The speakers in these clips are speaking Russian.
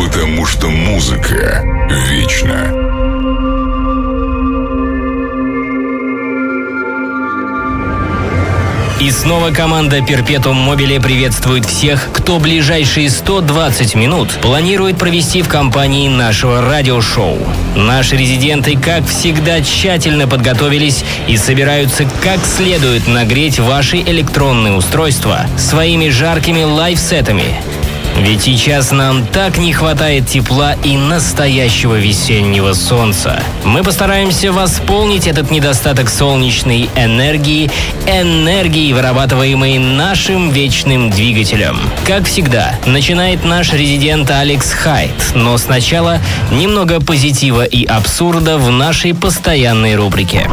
потому что музыка вечна. И снова команда Перпетум Мобиле приветствует всех, кто ближайшие 120 минут планирует провести в компании нашего радиошоу. Наши резиденты, как всегда, тщательно подготовились и собираются как следует нагреть ваши электронные устройства своими жаркими лайфсетами. Ведь сейчас нам так не хватает тепла и настоящего весеннего солнца. Мы постараемся восполнить этот недостаток солнечной энергии, энергии, вырабатываемой нашим вечным двигателем. Как всегда, начинает наш резидент Алекс Хайт, но сначала немного позитива и абсурда в нашей постоянной рубрике.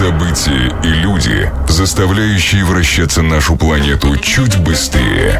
События и люди, заставляющие вращаться нашу планету чуть быстрее.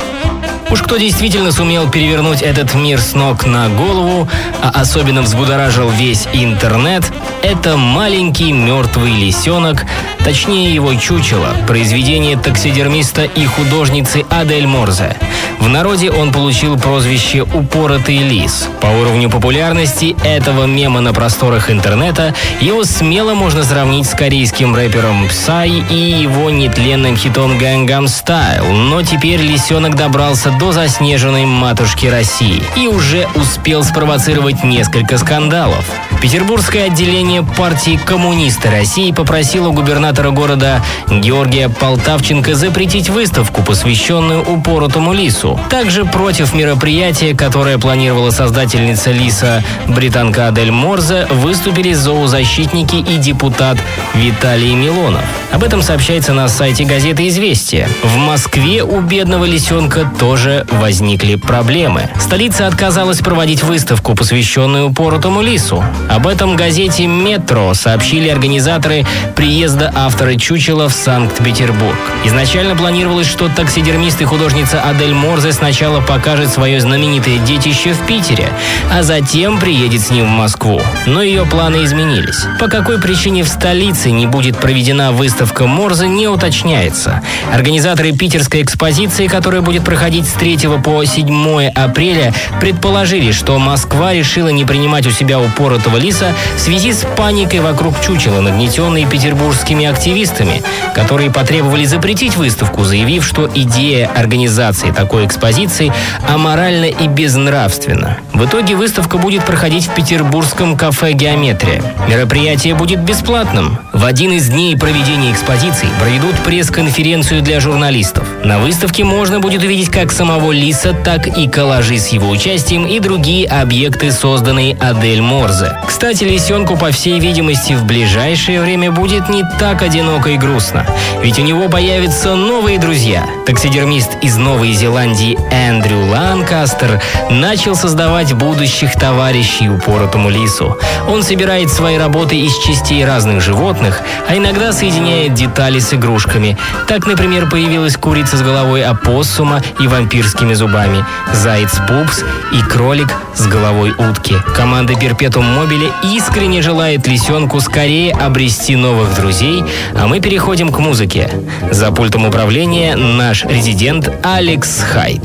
Уж кто действительно сумел перевернуть этот мир с ног на голову, а особенно взбудоражил весь интернет, это маленький мертвый лисенок, точнее его чучело, произведение таксидермиста и художницы Адель Морзе. В народе он получил прозвище «Упоротый лис». По уровню популярности этого мема на просторах интернета его смело можно сравнить с корейским рэпером Psy и его нетленным хитом Gangnam Style, но теперь лисенок добрался до заснеженной матушки России и уже успел спровоцировать несколько скандалов. Петербургское отделение партии «Коммунисты России» попросило губернатора города Георгия Полтавченко запретить выставку, посвященную упоротому лису. Также против мероприятия, которое планировала создательница лиса британка Адель Морзе, выступили зоозащитники и депутат Виталий Милонов. Об этом сообщается на сайте газеты «Известия». В Москве у бедного лисенка тоже возникли проблемы. Столица отказалась проводить выставку, посвященную упоротому лису. Об этом газете «Метро» сообщили организаторы приезда автора чучела в Санкт-Петербург. Изначально планировалось, что таксидермист и художница Адель Морзе сначала покажет свое знаменитое детище в Питере, а затем приедет с ним в Москву. Но ее планы изменились. По какой причине в столице не будет проведена выставка Морзе, не уточняется. Организаторы питерской экспозиции, которая будет проходить с 3 по 7 апреля, предположили, что Москва решила не принимать у себя упоротого лиса в связи с паникой вокруг чучела, нагнетенной петербургскими активистами, которые потребовали запретить выставку, заявив, что идея организации такой экспозиции аморальна и безнравственна. В итоге выставка будет проходить в петербургском кафе «Геометрия». Мероприятие будет бесплатным. В один из дней проведения экспозиции проведут пресс-конференцию для журналистов. На выставке можно будет увидеть как самого Лиса, так и коллажи с его участием и другие объекты, созданные Адель Морзе. Кстати, лисенку, по всей видимости, в ближайшее время будет не так одиноко и грустно. Ведь у него появятся новые друзья. Таксидермист из Новой Зеландии Эндрю Ланкастер начал создавать будущих товарищей упоротому лису. Он собирает свои работы из частей разных животных, а иногда соединяет детали с игрушками. Так, например, появилась курица с головой опоссума и вампирскими зубами, заяц Пупс и кролик с головой утки. Команда Перпетум Мобиле искренне желает лисенку скорее обрести новых друзей, а мы переходим к музыке. За пультом управления наш резидент Алекс Хайт.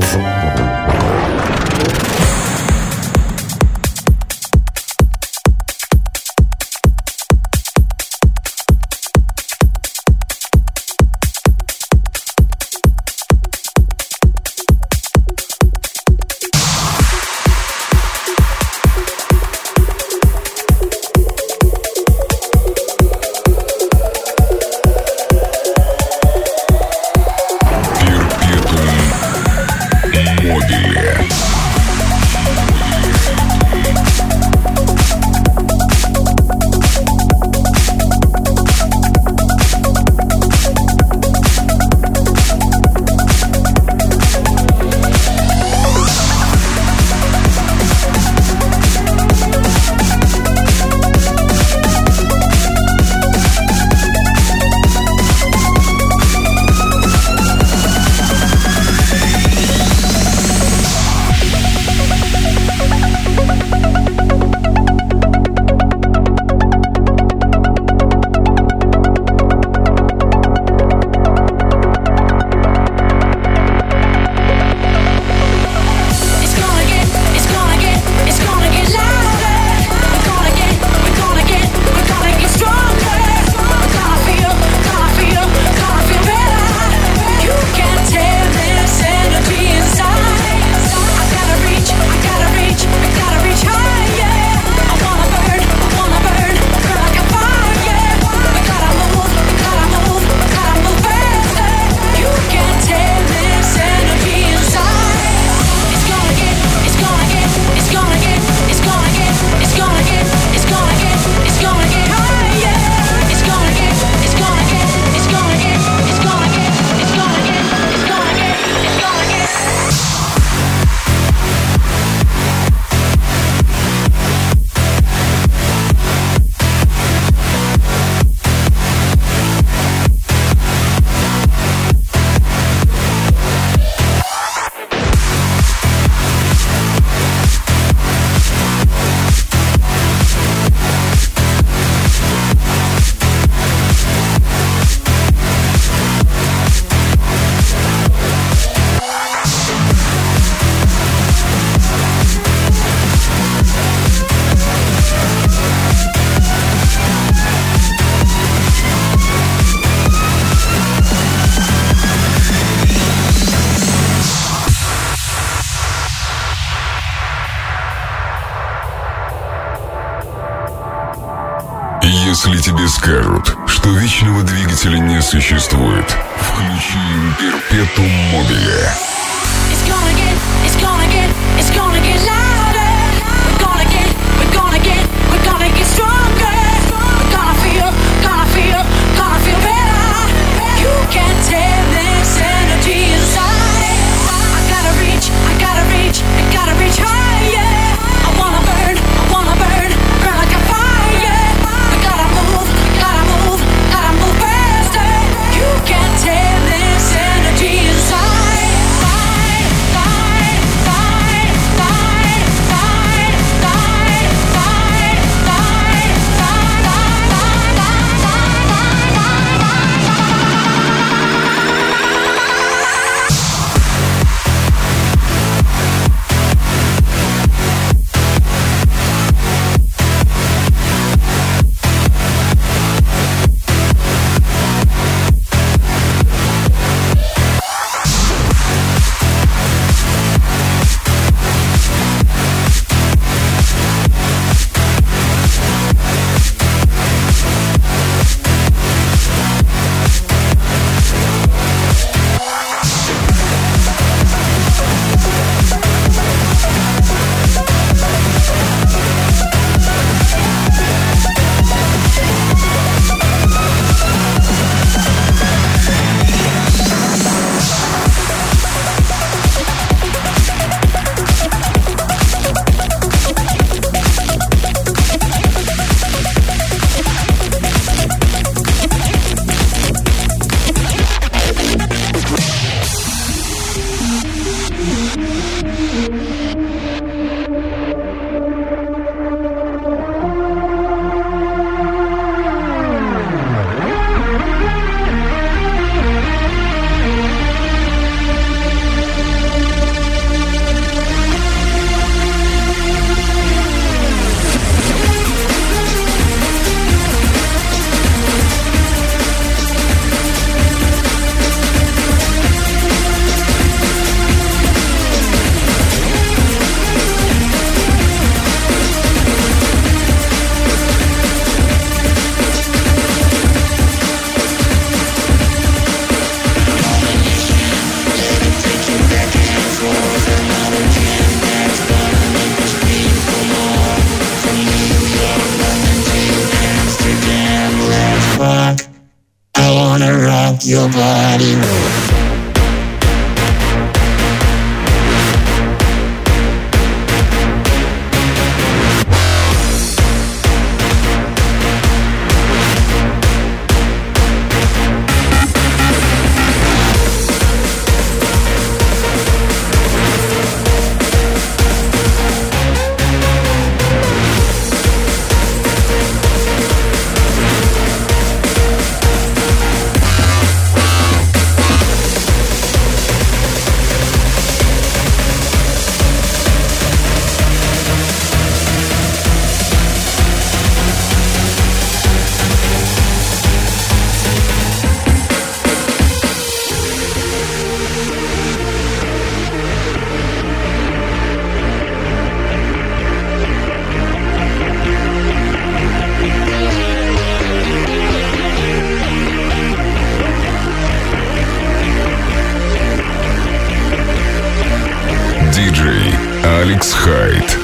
Что вечного двигателя не существует, включи перпетум мобиле. It's gonna get, it's gonna get, it's gonna get Алекс Хайт.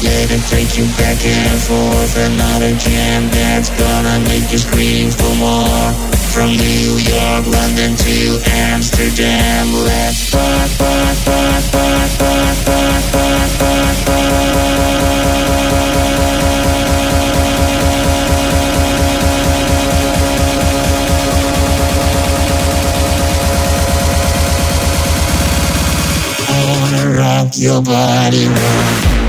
Let it take you back and forth Another jam that's gonna make you scream for more. From New York, London to Amsterdam, let's fuck, fuck, fuck, fuck, your body rock.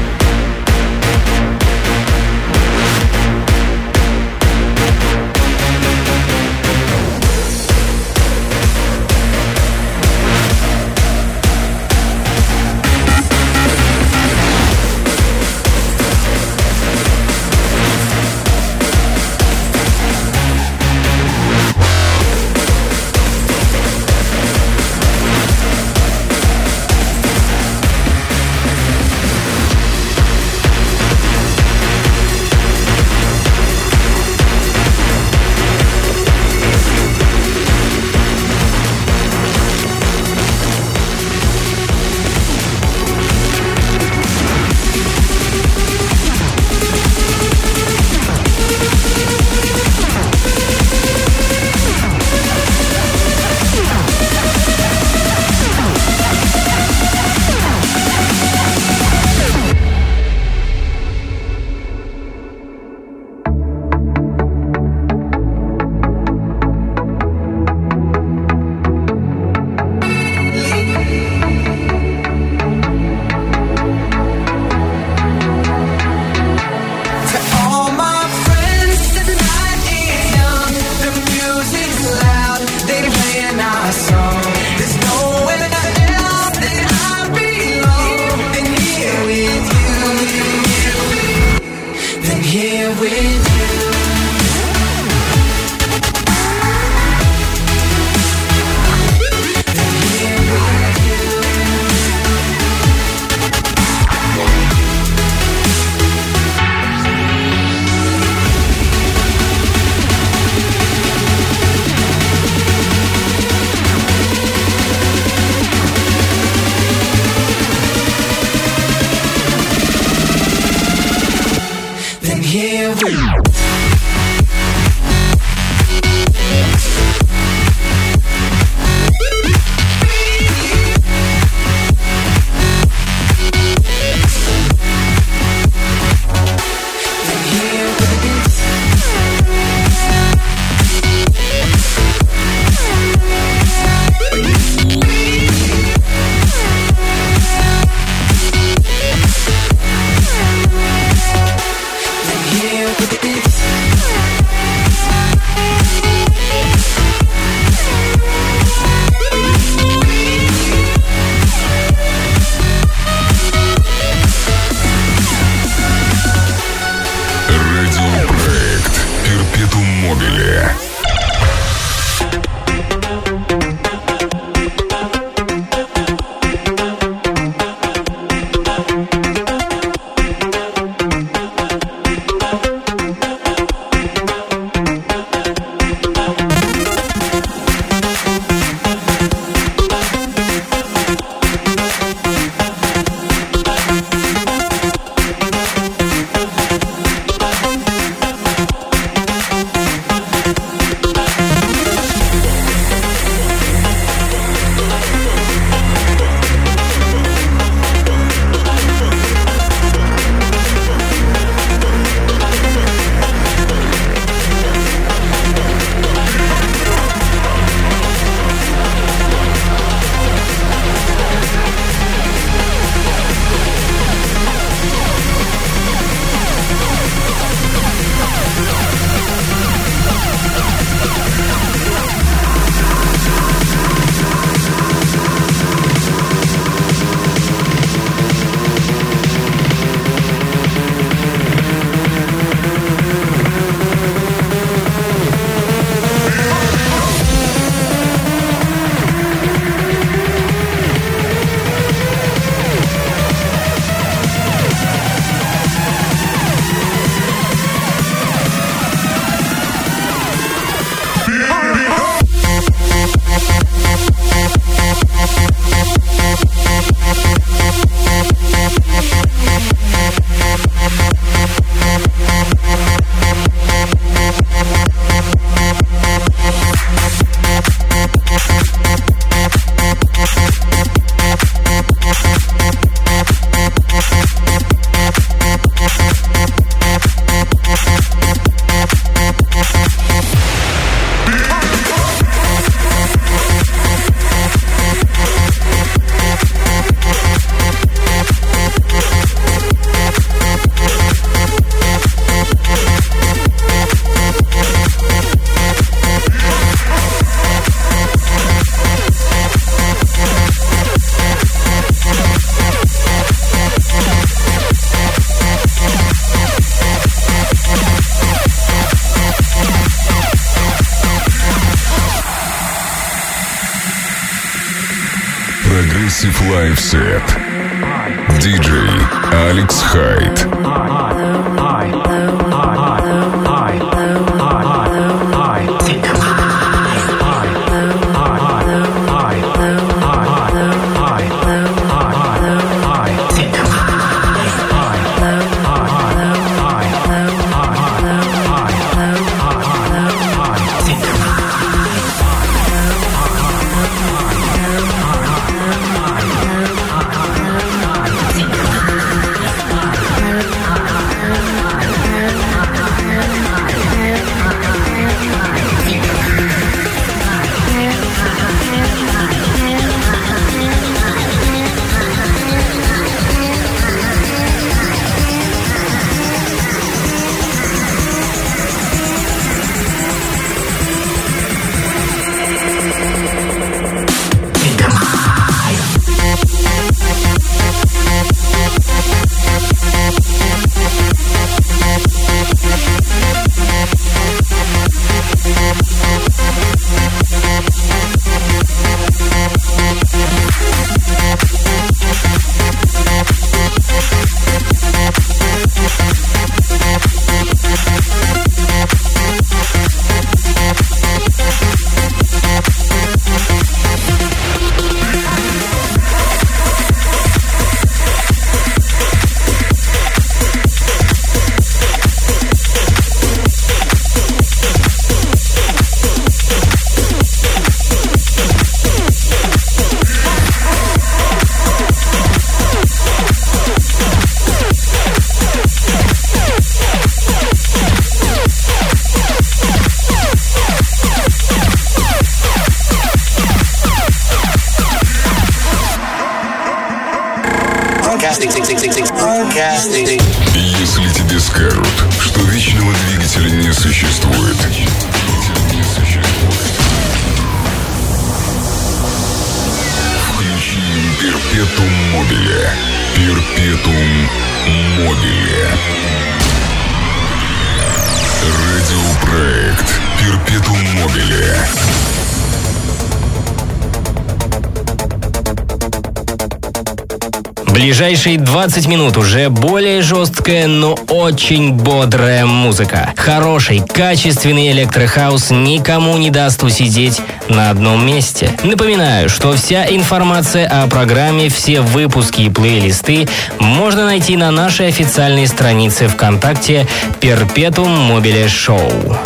Ближайшие 20 минут уже более жесткая, но очень бодрая музыка. Хороший, качественный электрохаус никому не даст усидеть на одном месте. Напоминаю, что вся информация о программе, все выпуски и плейлисты можно найти на нашей официальной странице ВКонтакте Perpetuum Mobile Show.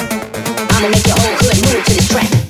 I'ma make your whole hood move to this track.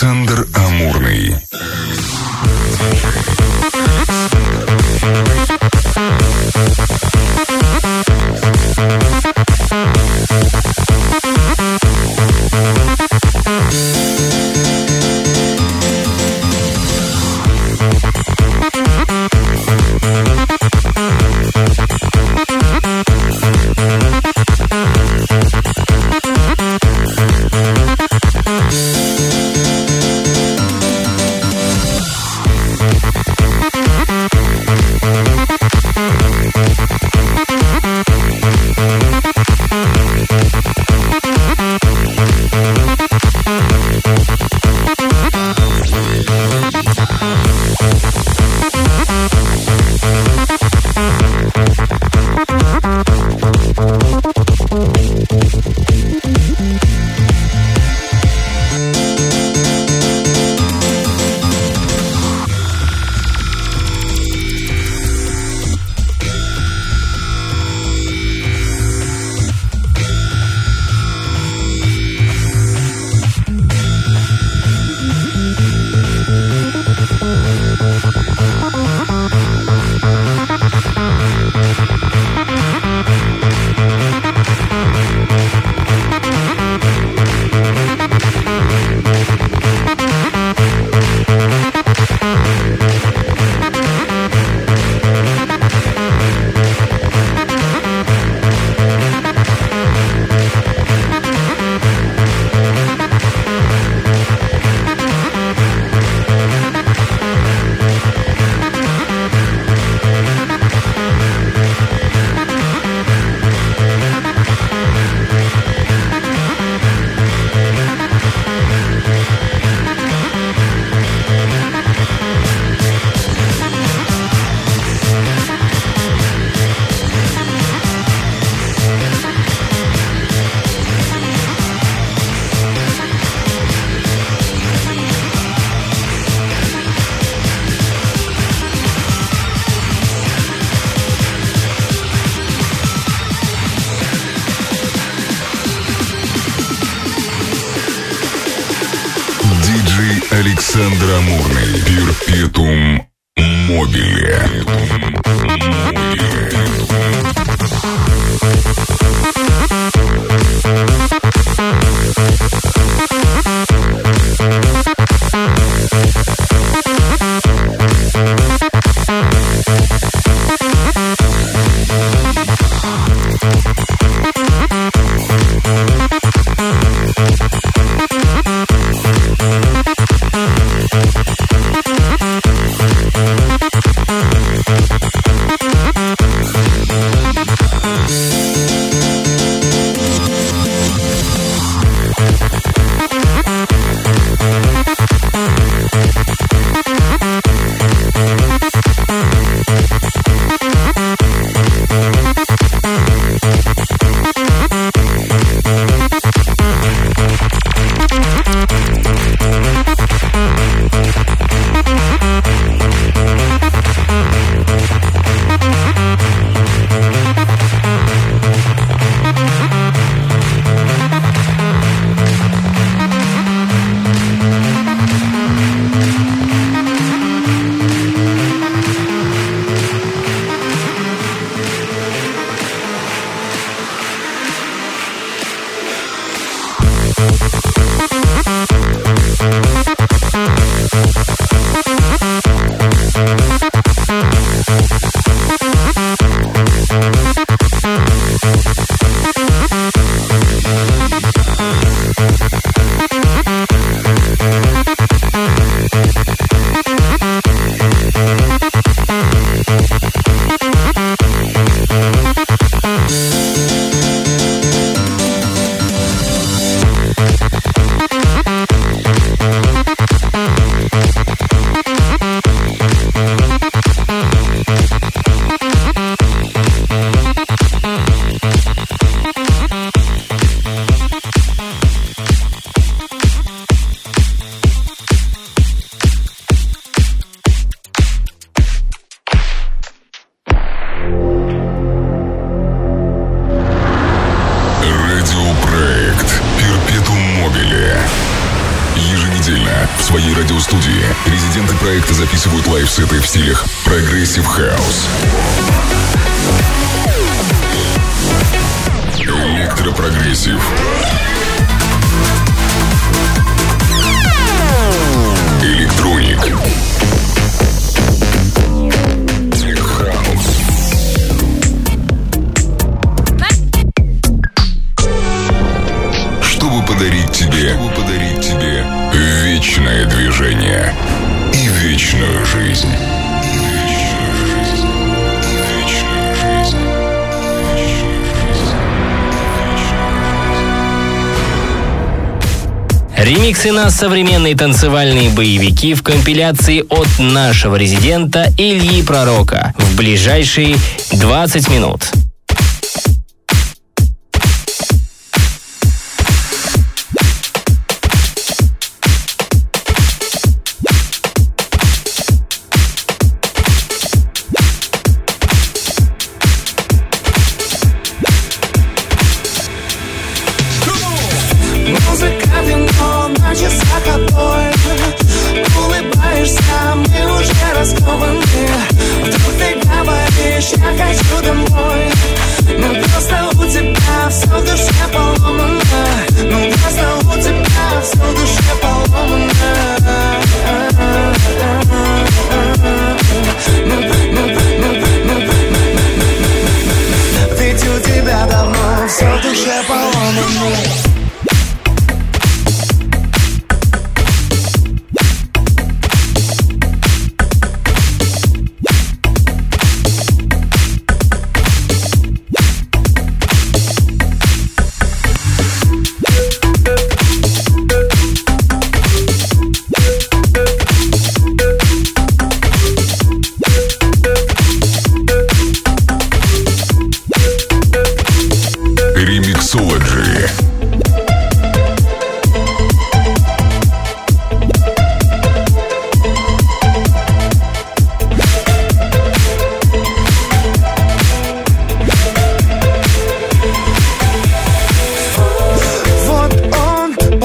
Александр Амурный. Ремиксы на современные танцевальные боевики в компиляции от нашего резидента Ильи Пророка в ближайшие 20 минут.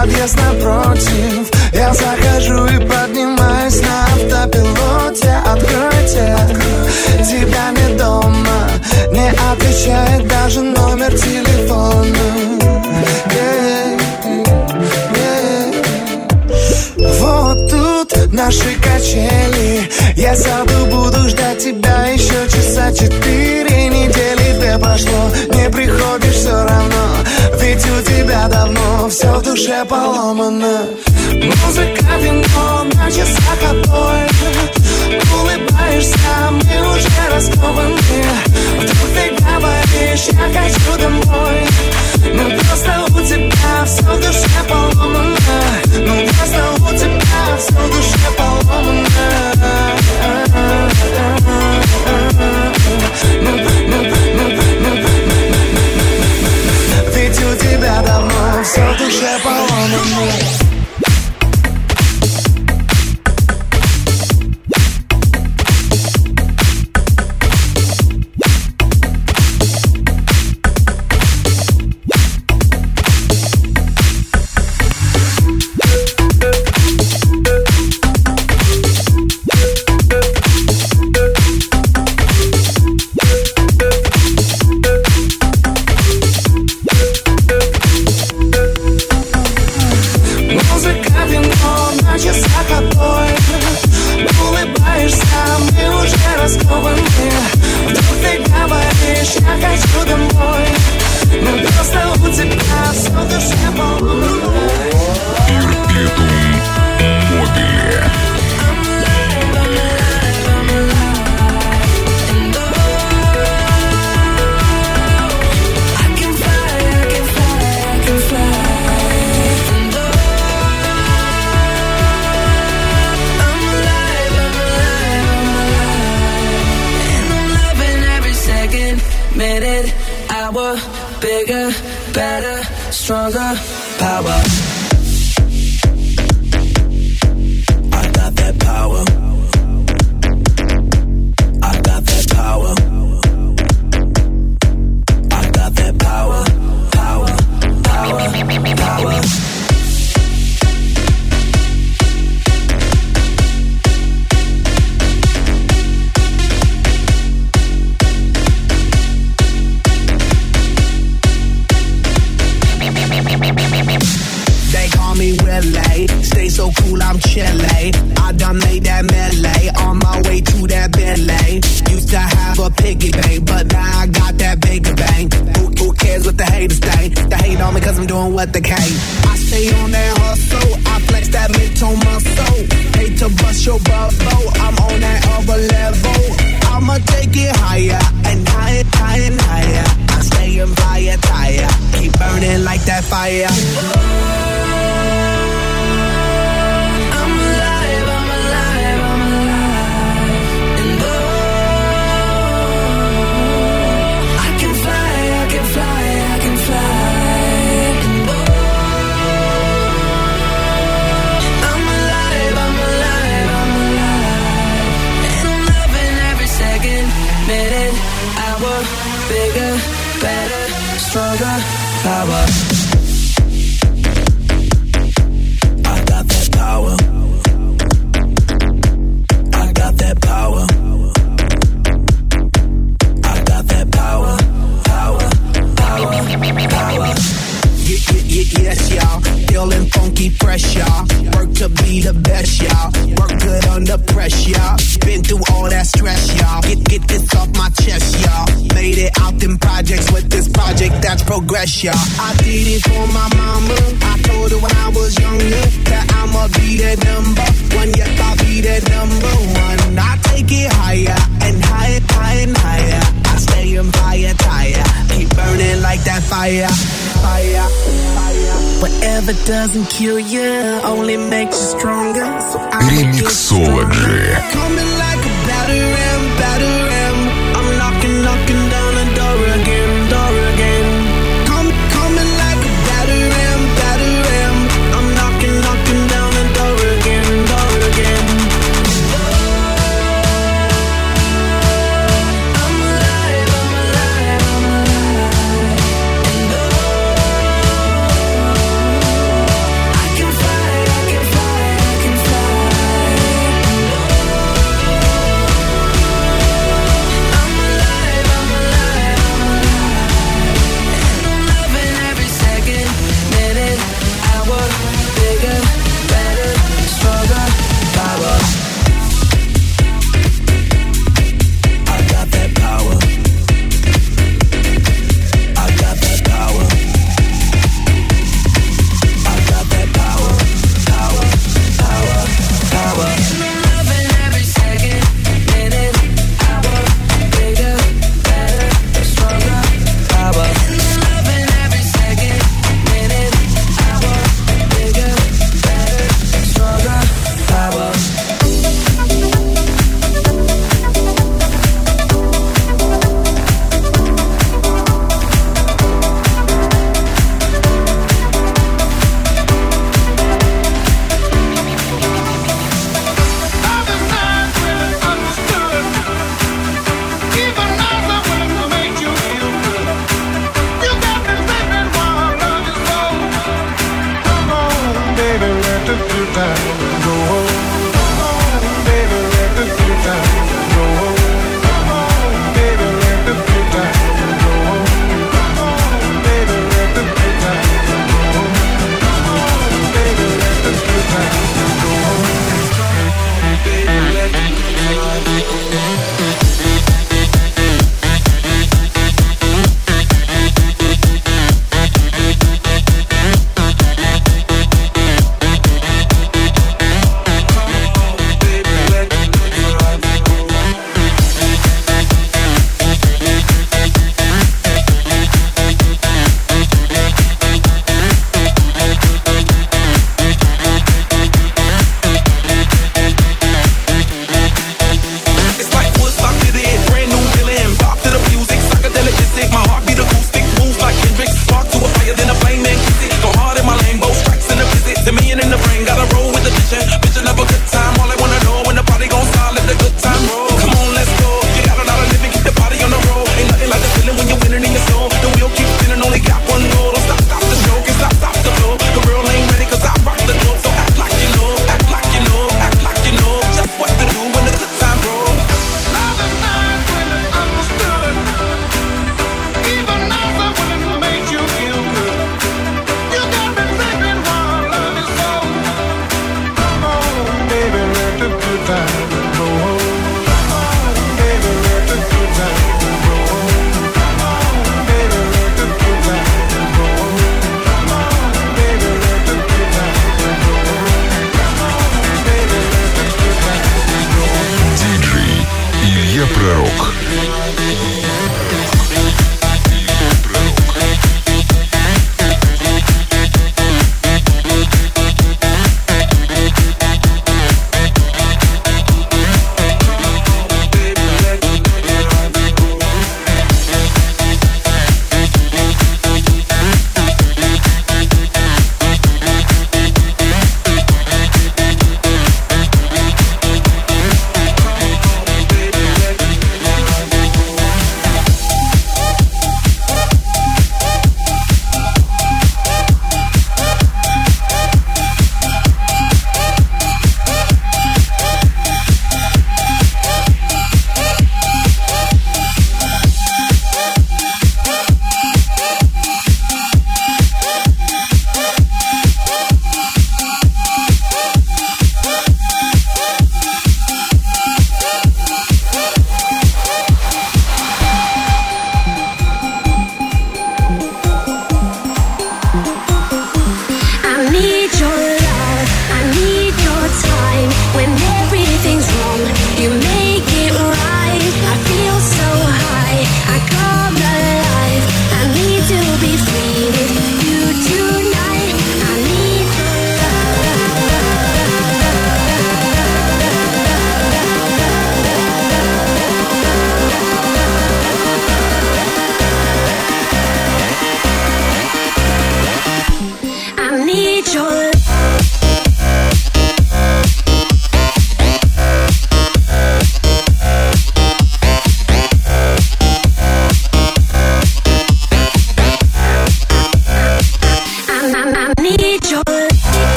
Подъезд напротив. Я захожу и поднимаюсь на автопилоте. Откройте, тебя не дома. Не отвечает даже номер телефона. Yeah, yeah. Вот тут наши качели. Я сяду, буду ждать тебя еще часа четыре. Недели две прошло, не приходишь все равно Ведь у тебя давно все в душе поломано. Музыка, вино, на часах отбой Улыбаешься, мы уже раскованы Вдруг ты говоришь, я хочу домой Ну просто у тебя все в душе поломано. Ну просто у тебя все в душе поломано. Ну, давно все в душе this, y'all. I did it for my mama. I told her when I was younger that I'ma be the number one. Yes, I'll be the number one. I take it higher and higher, higher and higher. I stay in fire tire, keep burning like that fire, fire. Whatever doesn't kill you only makes you stronger. So Remixology.